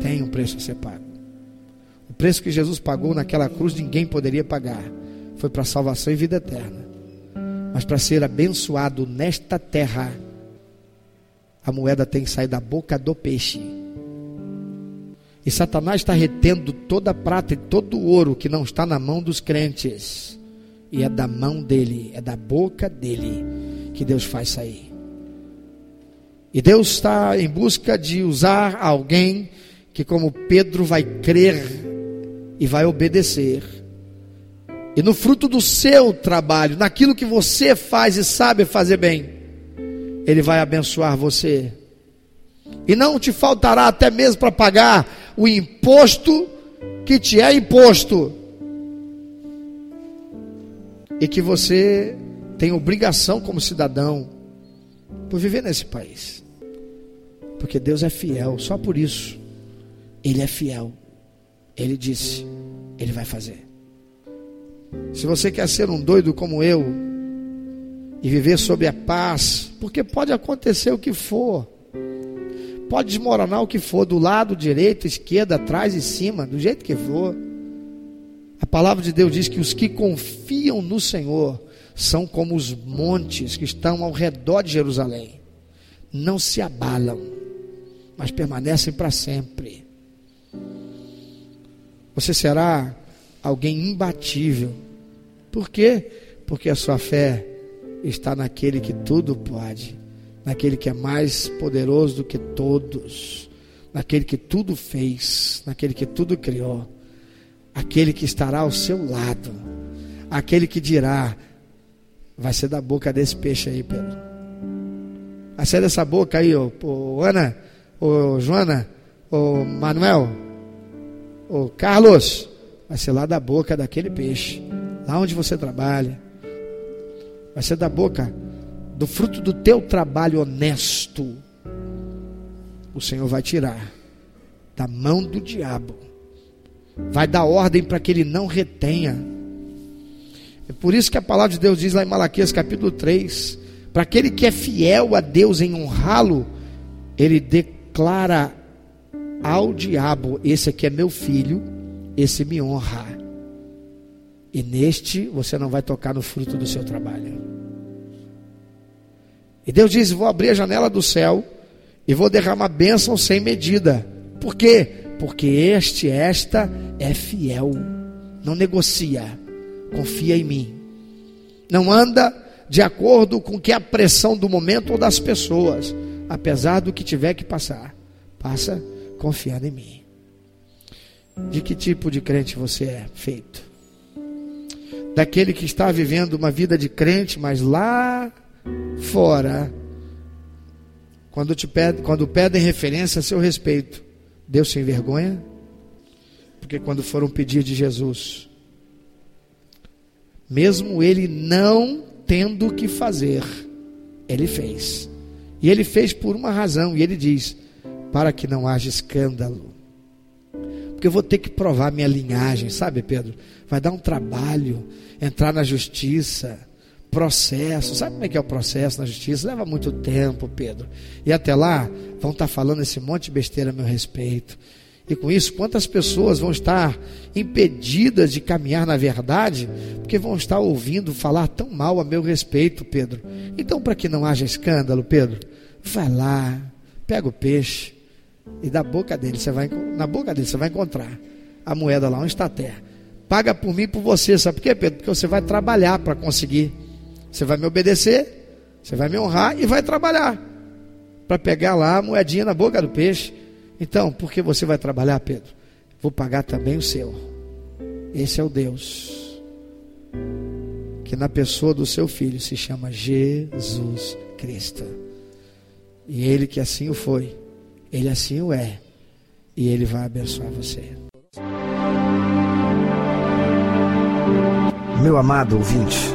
Tem um preço a ser pago. O preço que Jesus pagou naquela cruz ninguém poderia pagar foi para salvação e vida eterna. Mas para ser abençoado nesta terra, a moeda tem que sair da boca do peixe. E Satanás está retendo toda a prata e todo o ouro que não está na mão dos crentes. E é da mão dele, é da boca dele que Deus faz sair. E Deus está em busca de usar alguém que, como Pedro, vai crer e vai obedecer. E no fruto do seu trabalho, naquilo que você faz e sabe fazer bem, Ele vai abençoar você. E não te faltará até mesmo para pagar o imposto que te é imposto. E que você tem obrigação como cidadão por viver nesse país. Porque Deus é fiel, só por isso. Ele é fiel. Ele disse, ele vai fazer. Se você quer ser um doido como eu e viver sob a paz, porque pode acontecer o que for, pode desmoronar o que for, do lado direito, esquerda, atrás e cima, do jeito que for. A palavra de Deus diz que os que confiam no Senhor são como os montes que estão ao redor de Jerusalém. Não se abalam, mas permanecem para sempre. Você será alguém imbatível. Por quê? Porque a sua fé está naquele que tudo pode, naquele que é mais poderoso do que todos, naquele que tudo fez, naquele que tudo criou, aquele que estará ao seu lado, aquele que dirá: vai ser da boca desse peixe aí, Pedro. Vai ser dessa boca aí, ô, ô Ana, ô Joana, ô Manuel, ô Carlos vai ser lá da boca daquele peixe, lá onde você trabalha. Vai ser da boca do fruto do teu trabalho honesto. O Senhor vai tirar da mão do diabo. Vai dar ordem para que ele não retenha. É por isso que a palavra de Deus diz lá em Malaquias capítulo 3: para aquele que é fiel a Deus em honrá-lo, ele declara ao diabo: Esse aqui é meu filho esse me honra. E neste você não vai tocar no fruto do seu trabalho. E Deus diz: Vou abrir a janela do céu e vou derramar bênção sem medida. Por quê? Porque este, esta é fiel, não negocia, confia em mim, não anda de acordo com que a pressão do momento ou das pessoas, apesar do que tiver que passar, passa confiando em mim. De que tipo de crente você é feito? Daquele que está vivendo uma vida de crente, mas lá fora, quando, te pede, quando pedem referência a seu respeito, Deus se envergonha? Porque quando foram pedir de Jesus, mesmo ele não tendo o que fazer, ele fez. E ele fez por uma razão, e ele diz: para que não haja escândalo porque eu vou ter que provar minha linhagem, sabe, Pedro? Vai dar um trabalho entrar na justiça, processo. Sabe como é que é o processo na justiça? Leva muito tempo, Pedro. E até lá vão estar falando esse monte de besteira a meu respeito. E com isso, quantas pessoas vão estar impedidas de caminhar na verdade, porque vão estar ouvindo falar tão mal a meu respeito, Pedro. Então, para que não haja escândalo, Pedro, vai lá, pega o peixe, e da boca dele você vai na boca dele você vai encontrar a moeda lá a terra. Paga por mim por você, sabe por quê, Pedro? Porque você vai trabalhar para conseguir. Você vai me obedecer, você vai me honrar e vai trabalhar para pegar lá a moedinha na boca do peixe. Então, por que você vai trabalhar, Pedro? Vou pagar também o seu. Esse é o Deus que na pessoa do seu filho se chama Jesus Cristo. E ele que assim o foi ele assim o é. E ele vai abençoar você. Meu amado ouvinte,